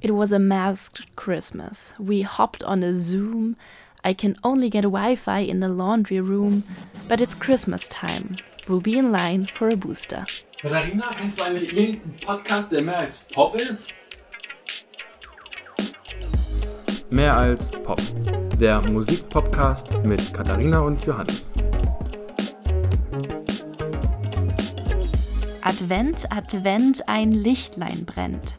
It was a masked Christmas. We hopped on a Zoom. I can only get Wi Fi in the laundry room. But it's Christmas time. We'll be in line for a booster. Katharina, kennst du eigentlich irgendeinen Podcast, der mehr als Pop ist? Mehr als Pop. Der Musikpodcast mit Katharina und Johannes. Advent, Advent, ein Lichtlein brennt.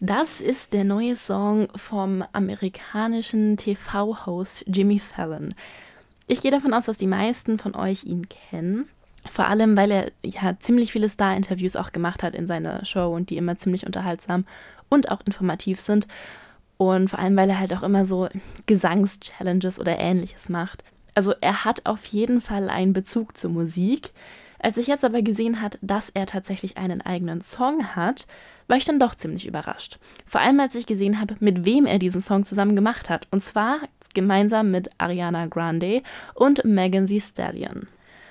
Das ist der neue Song vom amerikanischen TV-Host Jimmy Fallon. Ich gehe davon aus, dass die meisten von euch ihn kennen. Vor allem, weil er ja ziemlich viele Star-Interviews auch gemacht hat in seiner Show und die immer ziemlich unterhaltsam und auch informativ sind. Und vor allem, weil er halt auch immer so Gesangs-Challenges oder ähnliches macht. Also er hat auf jeden Fall einen Bezug zur Musik. Als ich jetzt aber gesehen hat, dass er tatsächlich einen eigenen Song hat, war ich dann doch ziemlich überrascht. Vor allem als ich gesehen habe, mit wem er diesen Song zusammen gemacht hat. Und zwar gemeinsam mit Ariana Grande und Megan Thee Stallion.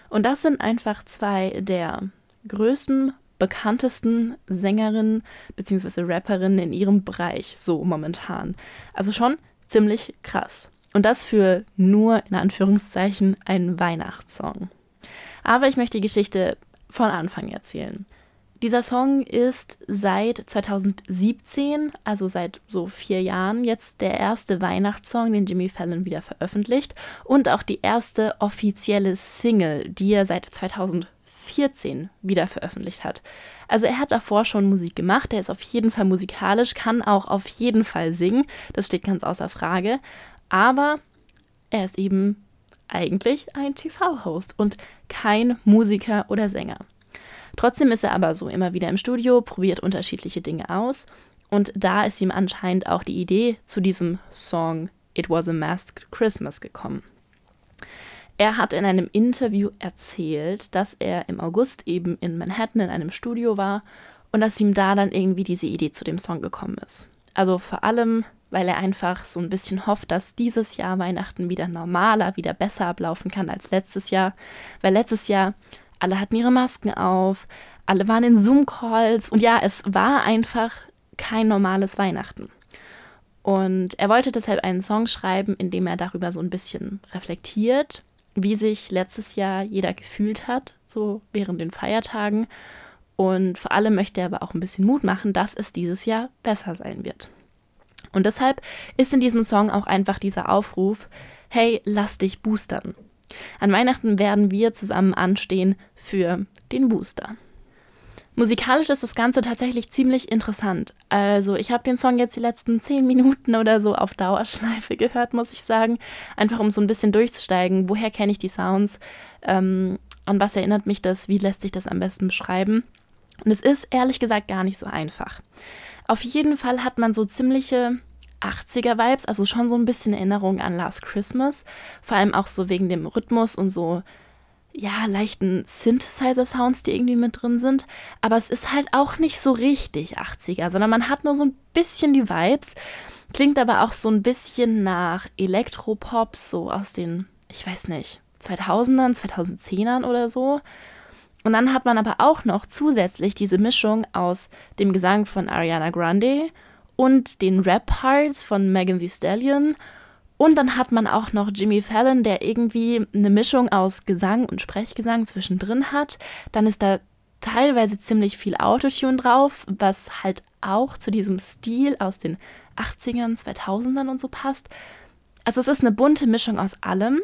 Und das sind einfach zwei der größten, bekanntesten Sängerinnen bzw. Rapperinnen in ihrem Bereich, so momentan. Also schon ziemlich krass. Und das für nur in Anführungszeichen einen Weihnachtssong. Aber ich möchte die Geschichte von Anfang erzählen. Dieser Song ist seit 2017, also seit so vier Jahren, jetzt der erste Weihnachtssong, den Jimmy Fallon wieder veröffentlicht und auch die erste offizielle Single, die er seit 2014 wieder veröffentlicht hat. Also er hat davor schon Musik gemacht, er ist auf jeden Fall musikalisch, kann auch auf jeden Fall singen, das steht ganz außer Frage, aber er ist eben eigentlich ein TV-Host und kein Musiker oder Sänger. Trotzdem ist er aber so immer wieder im Studio, probiert unterschiedliche Dinge aus und da ist ihm anscheinend auch die Idee zu diesem Song It Was a Masked Christmas gekommen. Er hat in einem Interview erzählt, dass er im August eben in Manhattan in einem Studio war und dass ihm da dann irgendwie diese Idee zu dem Song gekommen ist. Also vor allem, weil er einfach so ein bisschen hofft, dass dieses Jahr Weihnachten wieder normaler, wieder besser ablaufen kann als letztes Jahr. Weil letztes Jahr alle hatten ihre Masken auf, alle waren in Zoom-Calls und ja, es war einfach kein normales Weihnachten. Und er wollte deshalb einen Song schreiben, in dem er darüber so ein bisschen reflektiert, wie sich letztes Jahr jeder gefühlt hat, so während den Feiertagen. Und vor allem möchte er aber auch ein bisschen Mut machen, dass es dieses Jahr besser sein wird. Und deshalb ist in diesem Song auch einfach dieser Aufruf, hey, lass dich boostern. An Weihnachten werden wir zusammen anstehen für den Booster. Musikalisch ist das Ganze tatsächlich ziemlich interessant. Also ich habe den Song jetzt die letzten zehn Minuten oder so auf Dauerschleife gehört, muss ich sagen. Einfach um so ein bisschen durchzusteigen. Woher kenne ich die Sounds? Ähm, an was erinnert mich das? Wie lässt sich das am besten beschreiben? Und es ist ehrlich gesagt gar nicht so einfach. Auf jeden Fall hat man so ziemliche 80er-Vibes, also schon so ein bisschen Erinnerung an Last Christmas. Vor allem auch so wegen dem Rhythmus und so, ja, leichten Synthesizer-Sounds, die irgendwie mit drin sind. Aber es ist halt auch nicht so richtig 80er, sondern man hat nur so ein bisschen die Vibes. Klingt aber auch so ein bisschen nach Elektropop, so aus den, ich weiß nicht, 2000ern, 2010ern oder so. Und dann hat man aber auch noch zusätzlich diese Mischung aus dem Gesang von Ariana Grande und den Rap-Parts von Megan Thee Stallion. Und dann hat man auch noch Jimmy Fallon, der irgendwie eine Mischung aus Gesang und Sprechgesang zwischendrin hat. Dann ist da teilweise ziemlich viel Autotune drauf, was halt auch zu diesem Stil aus den 80ern, 2000ern und so passt. Also es ist eine bunte Mischung aus allem,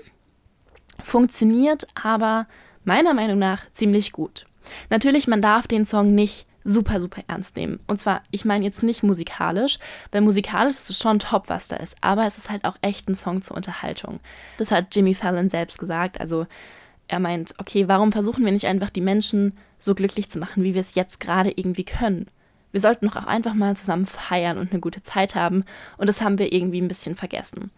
funktioniert aber meiner Meinung nach ziemlich gut. Natürlich, man darf den Song nicht super, super ernst nehmen. Und zwar, ich meine jetzt nicht musikalisch, weil musikalisch ist es schon top, was da ist, aber es ist halt auch echt ein Song zur Unterhaltung. Das hat Jimmy Fallon selbst gesagt. Also er meint, okay, warum versuchen wir nicht einfach die Menschen so glücklich zu machen, wie wir es jetzt gerade irgendwie können? Wir sollten doch auch einfach mal zusammen feiern und eine gute Zeit haben. Und das haben wir irgendwie ein bisschen vergessen.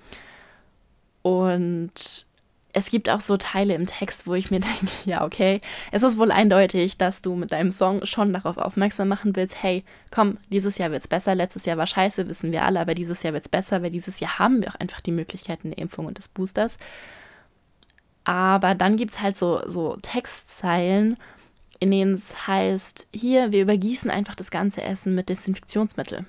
Und es gibt auch so Teile im Text, wo ich mir denke, ja, okay, es ist wohl eindeutig, dass du mit deinem Song schon darauf aufmerksam machen willst, hey, komm, dieses Jahr wird's besser, letztes Jahr war scheiße, wissen wir alle, aber dieses Jahr wird's besser, weil dieses Jahr haben wir auch einfach die Möglichkeiten der Impfung und des Boosters. Aber dann gibt es halt so, so Textzeilen, in denen es heißt, hier, wir übergießen einfach das ganze Essen mit Desinfektionsmittel.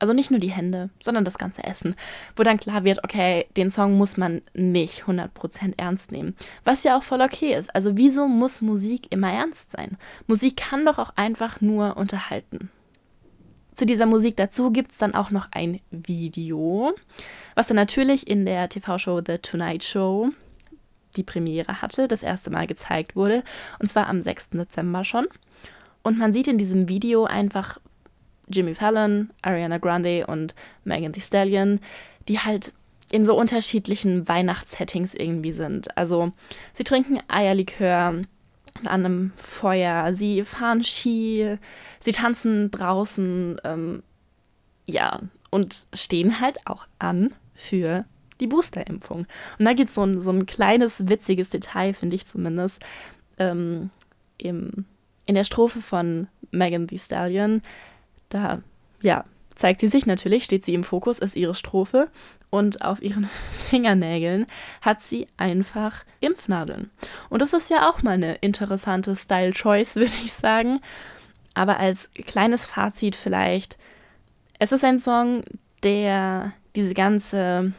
Also nicht nur die Hände, sondern das ganze Essen. Wo dann klar wird, okay, den Song muss man nicht 100% ernst nehmen. Was ja auch voll okay ist. Also wieso muss Musik immer ernst sein? Musik kann doch auch einfach nur unterhalten. Zu dieser Musik dazu gibt es dann auch noch ein Video, was dann natürlich in der TV-Show The Tonight Show die Premiere hatte, das erste Mal gezeigt wurde. Und zwar am 6. Dezember schon. Und man sieht in diesem Video einfach Jimmy Fallon, Ariana Grande und Megan Thee Stallion, die halt in so unterschiedlichen Weihnachtssettings irgendwie sind. Also sie trinken Eierlikör an einem Feuer, sie fahren Ski, sie tanzen draußen, ähm, ja, und stehen halt auch an für die Boosterimpfung. Und da gibt so es so ein kleines, witziges Detail, finde ich zumindest, ähm, im, in der Strophe von Megan Thee Stallion. Da, ja, zeigt sie sich natürlich, steht sie im Fokus, ist ihre Strophe. Und auf ihren Fingernägeln hat sie einfach Impfnadeln. Und das ist ja auch mal eine interessante Style-Choice, würde ich sagen. Aber als kleines Fazit vielleicht, es ist ein Song, der diese ganze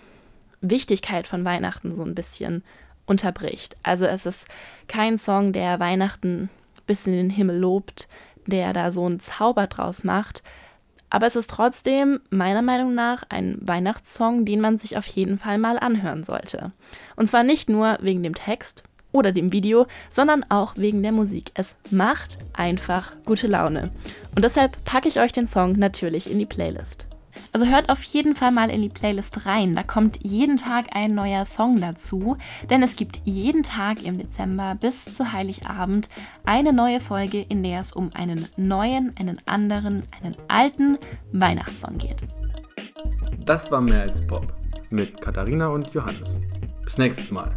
Wichtigkeit von Weihnachten so ein bisschen unterbricht. Also es ist kein Song, der Weihnachten bis in den Himmel lobt, der da so einen Zauber draus macht. Aber es ist trotzdem meiner Meinung nach ein Weihnachtssong, den man sich auf jeden Fall mal anhören sollte. Und zwar nicht nur wegen dem Text oder dem Video, sondern auch wegen der Musik. Es macht einfach gute Laune. Und deshalb packe ich euch den Song natürlich in die Playlist. Also hört auf jeden Fall mal in die Playlist rein. Da kommt jeden Tag ein neuer Song dazu, denn es gibt jeden Tag im Dezember bis zu Heiligabend eine neue Folge, in der es um einen neuen, einen anderen, einen alten Weihnachtssong geht. Das war mehr als Pop mit Katharina und Johannes. Bis nächstes Mal.